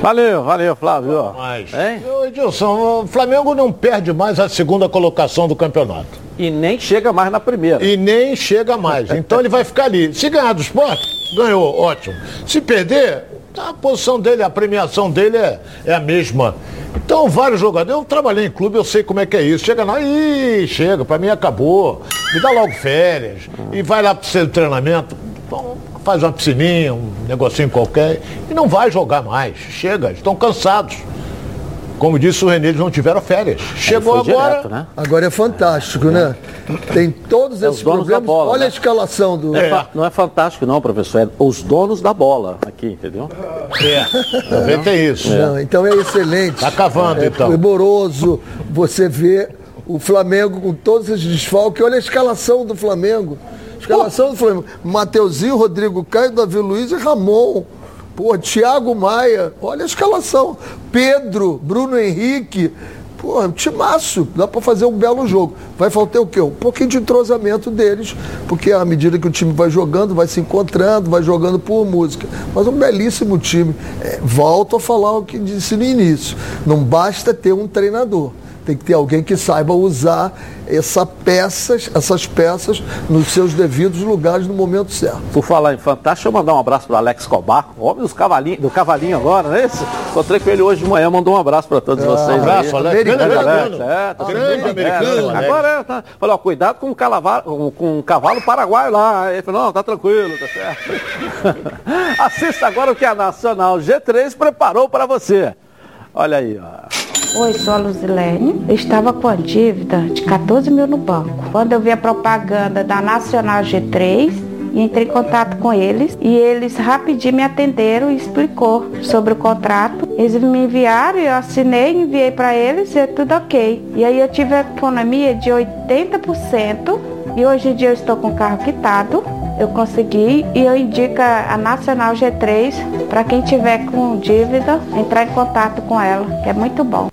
Valeu, valeu, Flávio. Mas, Edilson, o Flamengo não perde mais a segunda colocação do campeonato. E nem chega mais na primeira. E nem chega mais. Então ele vai ficar ali. Se ganhar do esporte, ganhou, ótimo. Se perder, a posição dele, a premiação dele é, é a mesma. Então, vários jogadores, eu trabalhei em clube, eu sei como é que é isso. Chega lá, ih, chega, pra mim acabou. Me dá logo férias. E vai lá pro seu treinamento. Então, faz uma piscininha, um negocinho qualquer. E não vai jogar mais. Chega, estão cansados. Como disse o Renê, eles não tiveram férias. Chegou agora. direto, né? Agora é fantástico, né? Tem todos É esses os donos da problemas. bola, Olha né? a escalação do. Não é, não é fantástico não, professor, é os donos da bola aqui, entendeu? É, também tem isso. Não, então é excelente. Tá cavando, é então. primoroso você vê o Flamengo com todos esses desfalques. Olha a escalação do Flamengo. Escalação do Flamengo. Mateuzinho, Rodrigo Caio, Davi Luiz e Ramon. Pô, Thiago Maia. Olha a escalação. Pedro, Bruno Henrique. Pô, um timaço. Dá pra fazer um belo jogo. Vai faltar o quê? Um pouquinho de entrosamento deles, porque à medida que o time vai jogando, vai se encontrando, vai jogando por música. Mas um belíssimo time. É, volto a falar o que disse no início. Não basta ter um treinador. Tem que ter alguém que saiba usar essa peças, essas peças nos seus devidos lugares no momento certo. Por falar em fantástico, deixa eu mandar um abraço para Alex Cobar, homem dos cavalinhos, do cavalinho agora, não é isso? Encontrei com ele hoje de manhã, mandou um abraço para todos Ah, vocês. abraço, aí. Alex. Grande Grande Alex, americano. é, tá Grande bem, americano, é. Agora é, tá. Falou, ó, cuidado com o, calavaro, com, com o cavalo paraguaio lá. Ele falou, não, tá tranquilo, tá certo. Assista agora o que a Nacional G3 preparou para você. Olha aí, ó. Oi, sou a Luzilene. Eu estava com a dívida de 14 mil no banco. Quando eu vi a propaganda da Nacional G3, e entrei em contato com eles e eles rapidinho me atenderam e explicou sobre o contrato. Eles me enviaram, eu assinei, enviei para eles e é tudo ok. E aí eu tive a economia de 80% e hoje em dia eu estou com o carro quitado. Eu consegui e eu indico a Nacional G3 para quem tiver com dívida entrar em contato com ela, que é muito bom.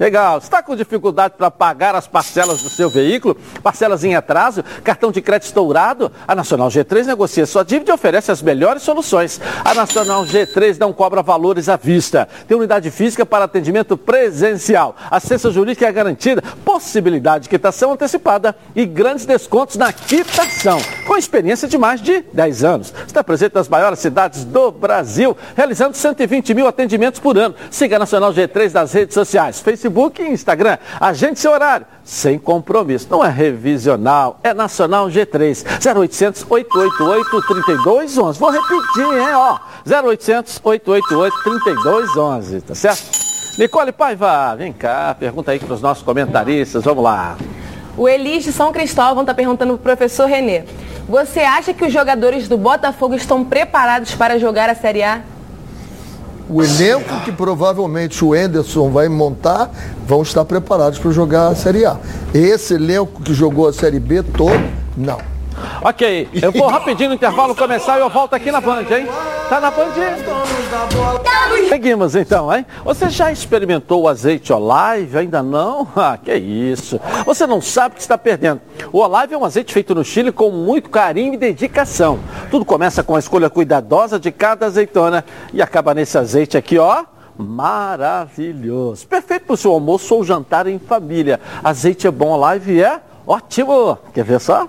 Legal. Está com dificuldade para pagar as parcelas do seu veículo? Parcelas em atraso? Cartão de crédito estourado? A Nacional G3 negocia sua dívida e oferece as melhores soluções. A Nacional G3 não cobra valores à vista. Tem unidade física para atendimento presencial. Assistência jurídica é garantida, possibilidade de quitação antecipada e grandes descontos na quitação. Com experiência de mais de 10 anos. Está presente nas maiores cidades do Brasil, realizando 120 mil atendimentos por ano. Siga a Nacional G3 nas redes sociais, Facebook e Instagram. Agende seu horário, sem compromisso. Não é revisional, é Nacional G3. 0800 888 3211. Vou repetir, hein, ó. 0800 888 3211, tá certo? Nicole Paiva, vem cá, pergunta aí para os nossos comentaristas, vamos lá. O Elis de São Cristóvão está perguntando para o professor Renê. Você acha que os jogadores do Botafogo estão preparados para jogar a Série A? O elenco que provavelmente o Enderson vai montar vão estar preparados para jogar a Série A. Esse elenco que jogou a Série B todo, não. Ok, eu vou rapidinho no intervalo começar e eu volto aqui na Band, hein? Tá na Band? Seguimos então, hein? Você já experimentou o azeite Olive? Ainda não? Ah, que isso. Você não sabe o que está perdendo. O Olive é um azeite feito no Chile com muito carinho e dedicação. Tudo começa com a escolha cuidadosa de cada azeitona e acaba nesse azeite aqui, ó. Maravilhoso. Perfeito para o seu almoço ou jantar em família. Azeite é bom, Olive é ótimo. Quer ver só?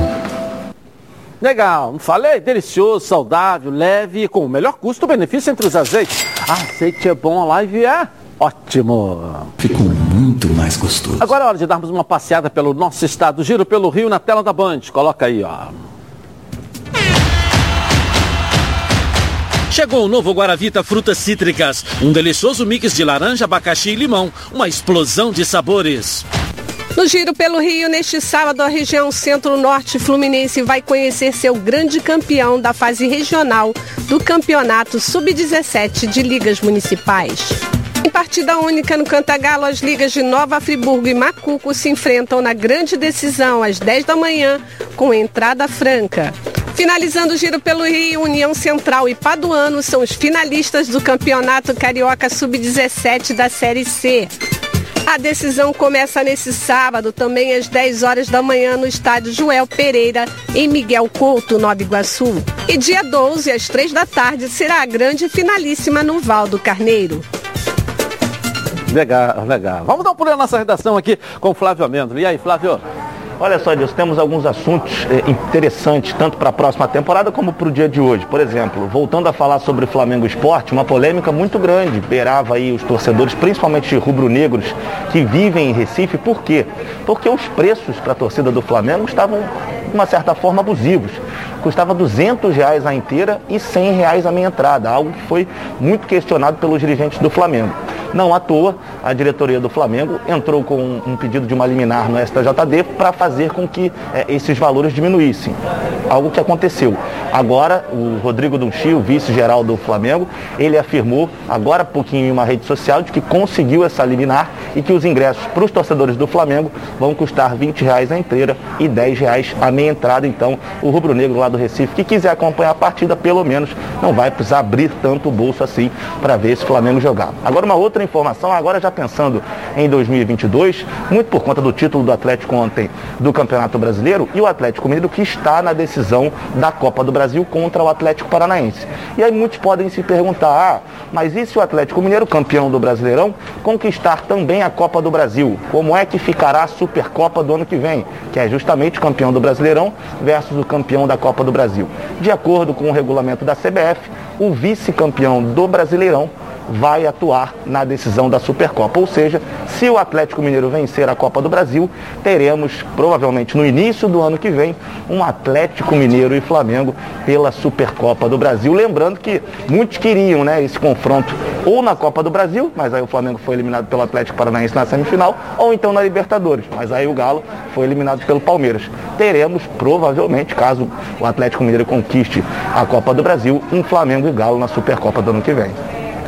Legal, não falei? Delicioso, saudável, leve e com o melhor custo-benefício entre os azeites. Azeite é bom, Olive é ótimo. Ficou muito mais gostoso. Agora é hora de darmos uma passeada pelo nosso estado. Giro pelo Rio na tela da Band. Coloca aí, ó. Chegou o novo Guaravita Frutas Cítricas, um delicioso mix de laranja, abacaxi e limão, uma explosão de sabores. No giro pelo Rio, neste sábado, a região Centro-Norte Fluminense vai conhecer seu grande campeão da fase regional do Campeonato Sub-17 de Ligas Municipais. Em partida única no Cantagalo, as ligas de Nova Friburgo e Macuco se enfrentam na grande decisão às 10 da manhã, com entrada franca. Finalizando o giro pelo Rio, União Central e Paduano são os finalistas do Campeonato Carioca Sub-17 da Série C. A decisão começa nesse sábado, também às 10 horas da manhã, no estádio Joel Pereira, em Miguel Couto, Nova Iguaçu. E dia 12, às 3 da tarde, será a grande finalíssima no Valdo Carneiro. Legal, legal. Vamos dar um pulo na nossa redação aqui com Flávio Amendo. E aí, Flávio? Olha só, Deus, temos alguns assuntos eh, interessantes, tanto para a próxima temporada como para o dia de hoje. Por exemplo, voltando a falar sobre Flamengo Esporte, uma polêmica muito grande beirava aí os torcedores, principalmente rubro-negros, que vivem em Recife. Por quê? Porque os preços para a torcida do Flamengo estavam, de uma certa forma, abusivos. Custava 200 reais a inteira e 100 reais a meia entrada, algo que foi muito questionado pelos dirigentes do Flamengo. Não à toa, a diretoria do Flamengo entrou com um pedido de uma liminar no STJD para fazer com que eh, esses valores diminuíssem. Algo que aconteceu. Agora, o Rodrigo Dunchi, o vice-geral do Flamengo, ele afirmou, agora há pouquinho em uma rede social, de que conseguiu essa liminar e que os ingressos para os torcedores do Flamengo vão custar 20 reais a inteira e 10 reais a meia entrada. Então, o rubro-negro lá do Recife, que quiser acompanhar a partida, pelo menos não vai precisar abrir tanto o bolso assim para ver esse Flamengo jogar. Agora, uma outra informação, agora já pensando em 2022, muito por conta do título do Atlético ontem do Campeonato Brasileiro e o Atlético Mineiro que está na decisão da Copa do Brasil contra o Atlético Paranaense. E aí muitos podem se perguntar, ah, mas e se o Atlético Mineiro, campeão do Brasileirão, conquistar também a Copa do Brasil? Como é que ficará a Supercopa do ano que vem, que é justamente o campeão do Brasileirão versus o campeão da Copa do Brasil? De acordo com o regulamento da CBF, o vice-campeão do Brasileirão vai atuar na decisão da Supercopa. Ou seja, se o Atlético Mineiro vencer a Copa do Brasil, teremos provavelmente no início do ano que vem um Atlético Mineiro e Flamengo pela Supercopa do Brasil. Lembrando que muitos queriam né, esse confronto ou na Copa do Brasil, mas aí o Flamengo foi eliminado pelo Atlético Paranaense na semifinal, ou então na Libertadores, mas aí o Galo foi eliminado pelo Palmeiras. Teremos provavelmente, caso o Atlético Mineiro conquiste a Copa do Brasil, um Flamengo e Galo na Supercopa do ano que vem.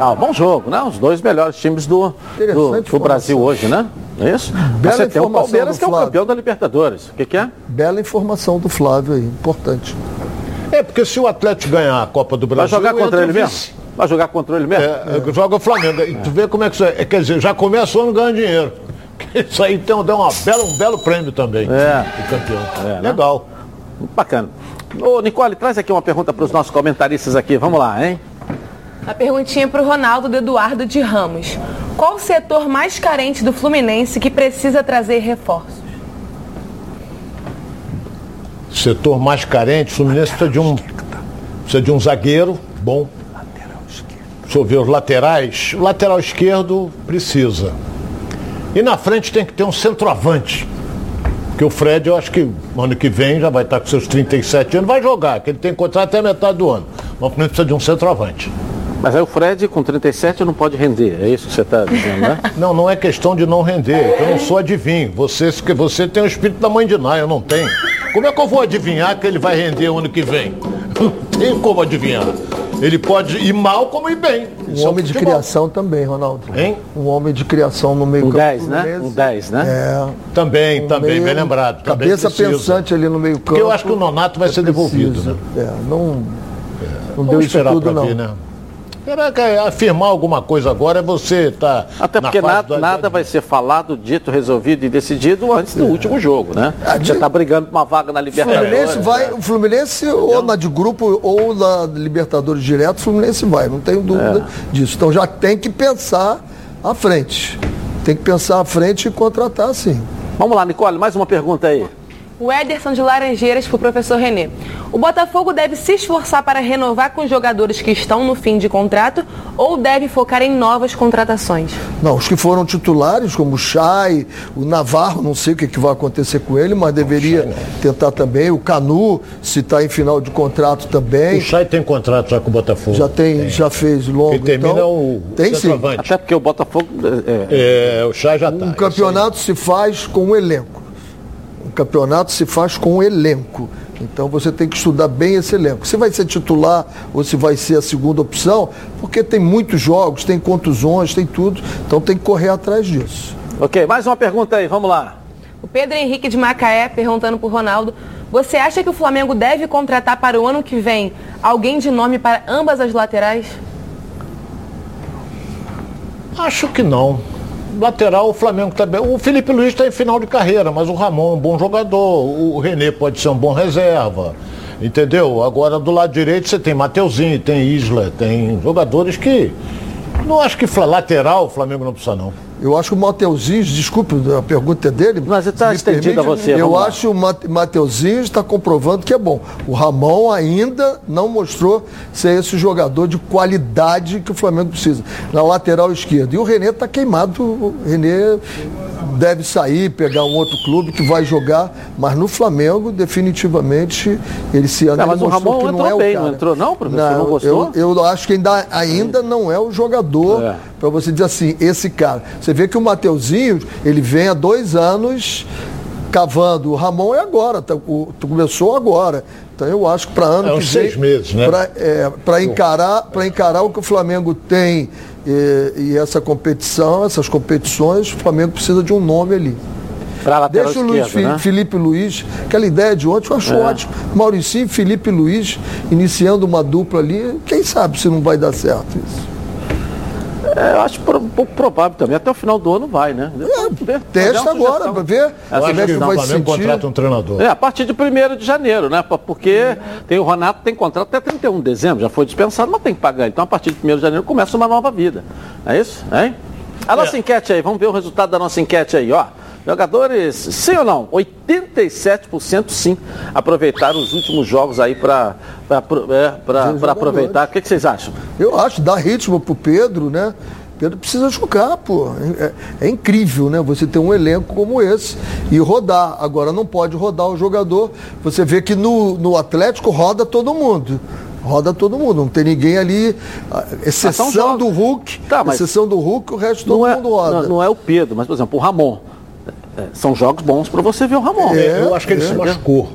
Ah, bom jogo, né? Os dois melhores times do, do, do Brasil hoje, né? Não é isso? Bela Você tem o informação Palmeiras do que é o campeão da Libertadores. O que, que é? Bela informação do Flávio aí, importante. É, porque se o Atlético ganhar a Copa do Vai Brasil. jogar contra ele mesmo? Vai jogar contra ele mesmo? É, joga o Flamengo. E tu vê como é que isso é. Quer dizer, já começa o ano ganhando dinheiro. Isso aí então dá uma bela, um belo prêmio também. É. O campeão. É, né? Legal. Bacana. Ô, Nicole, traz aqui uma pergunta para os nossos comentaristas aqui. Vamos lá, hein? A perguntinha para o Ronaldo do Eduardo de Ramos. Qual o setor mais carente do Fluminense que precisa trazer reforços? Setor mais carente, o Fluminense precisa de um, precisa de um zagueiro bom. Deixa eu ver os laterais. O lateral esquerdo precisa. E na frente tem que ter um centroavante. Porque o Fred, eu acho que ano que vem já vai estar com seus 37 anos, vai jogar, que ele tem contrato até metade do ano. Mas o Fluminense precisa de um centroavante. Mas aí o Fred com 37 não pode render, é isso que você está dizendo, né? Não, não é questão de não render. Eu não sou adivinho. Você, que você tem o espírito da mãe de Ná, eu não tenho. Como é que eu vou adivinhar que ele vai render o ano que vem? Não tem como adivinhar. Ele pode ir mal como ir bem. Um Isso é homem de criação também, Ronaldo. Hein? Um homem de criação no meio Um campo 10, né? Um 10, né? É. Também, também, meio- bem lembrado. também Cabeça precisa. pensante ali no meio campo. Porque eu acho que o Nonato vai é ser devolvido, né? É, não, não Vamos deu isso esperar tudo, pra não. ver, né? Será que afirmar alguma coisa agora é você tá Até na porque fase nada, nada vai ser falado, dito, resolvido e decidido antes do último jogo, né? Você está brigando por uma vaga na O Libertadores. Fluminense vai, o Fluminense ou na de grupo ou na Libertadores direto, o Fluminense vai, não tenho dúvida disso. Então já tem que pensar à frente. Tem que pensar à frente e contratar sim. Vamos lá, Nicole, mais uma pergunta aí. O Ederson de Laranjeiras para o professor Renê. O Botafogo deve se esforçar para renovar com os jogadores que estão no fim de contrato ou deve focar em novas contratações? Não, os que foram titulares, como o Chay, o Navarro, não sei o que, que vai acontecer com ele, mas deveria tentar também. O Canu, se está em final de contrato também. O Chay tem contrato já com o Botafogo. Já tem, já fez longo. Quem termina então, é o tem sim. Até porque o Botafogo. É, o Chay já tá. Um campeonato se faz com um elenco. Um campeonato se faz com um elenco. Então você tem que estudar bem esse elenco. Se vai ser titular ou se vai ser a segunda opção, porque tem muitos jogos, tem contusões, tem tudo. Então tem que correr atrás disso. Ok, mais uma pergunta aí, vamos lá. O Pedro Henrique de Macaé perguntando para o Ronaldo. Você acha que o Flamengo deve contratar para o ano que vem alguém de nome para ambas as laterais? Acho que não. Lateral, o Flamengo também. O Felipe Luiz está em final de carreira, mas o Ramon é um bom jogador. O Renê pode ser um bom reserva. Entendeu? Agora do lado direito você tem Mateuzinho, tem Isla, tem jogadores que. Não acho que lateral o Flamengo não precisa, não. Eu acho que o Mateuzinho, desculpe, a pergunta é dele. Mas está estendido a você, Eu lá. acho que o Mate- Mateuzinho está comprovando que é bom. O Ramon ainda não mostrou ser esse jogador de qualidade que o Flamengo precisa. Na lateral esquerda. E o Renê está queimado. O Renê deve sair, pegar um outro clube que vai jogar. Mas no Flamengo, definitivamente, ele se Não, ele mas o Ramon que não entrou é o bem, cara. não entrou não, professor? Não gostou? Eu, eu acho que ainda, ainda não é o jogador É. para você dizer assim, esse cara. Você vê que o Mateuzinho, ele vem há dois anos cavando. O Ramon é agora, tá, o, começou agora. Então eu acho que para ano É que uns vem, seis meses, né? Para encarar, para encarar o que o Flamengo tem eh, e essa competição, essas competições, o Flamengo precisa de um nome ali. Deixa o Luiz né? Felipe Luiz, aquela ideia de ontem eu acho É. ótimo. Mauricinho e Felipe Luiz iniciando uma dupla ali, quem sabe se não vai dar certo isso. É, eu acho pro- um pouco provável também. Até o final do ano vai, né? Fazer Testa uma agora para ver como é que sugestão. vai o se Flamengo sentir. contrata um treinador. É, a partir de 1 de janeiro, né? Porque tem o Renato tem contrato até 31 de dezembro, já foi dispensado, mas tem que pagar. Então, a partir de 1 de janeiro começa uma nova vida. É isso? Hein? A nossa enquete aí, vamos ver o resultado da nossa enquete aí, ó. Jogadores, sim ou não? 87% sim. Aproveitaram os últimos jogos aí para é, aproveitar. O que, que vocês acham? Eu acho, dá ritmo pro Pedro, né? Pedro precisa jogar, pô. É, é incrível, né? Você ter um elenco como esse e rodar. Agora não pode rodar o jogador. Você vê que no, no Atlético roda todo mundo. Roda todo mundo, não tem ninguém ali, a exceção do Hulk, Tá, exceção do Hulk, o resto todo é, mundo roda. não, não é o Pedro, mas, por exemplo, o Ramon. É, são jogos bons para você ver o Ramon. É, eu acho que ele se Entendeu? machucou.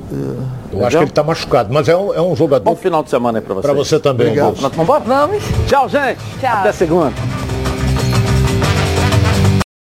Eu acho que ele está machucado, mas é um, é um jogador. Bom final de semana aí para você. Para você também. Obrigado. Nós? Vamos. Tchau, gente. Tchau. Até segunda.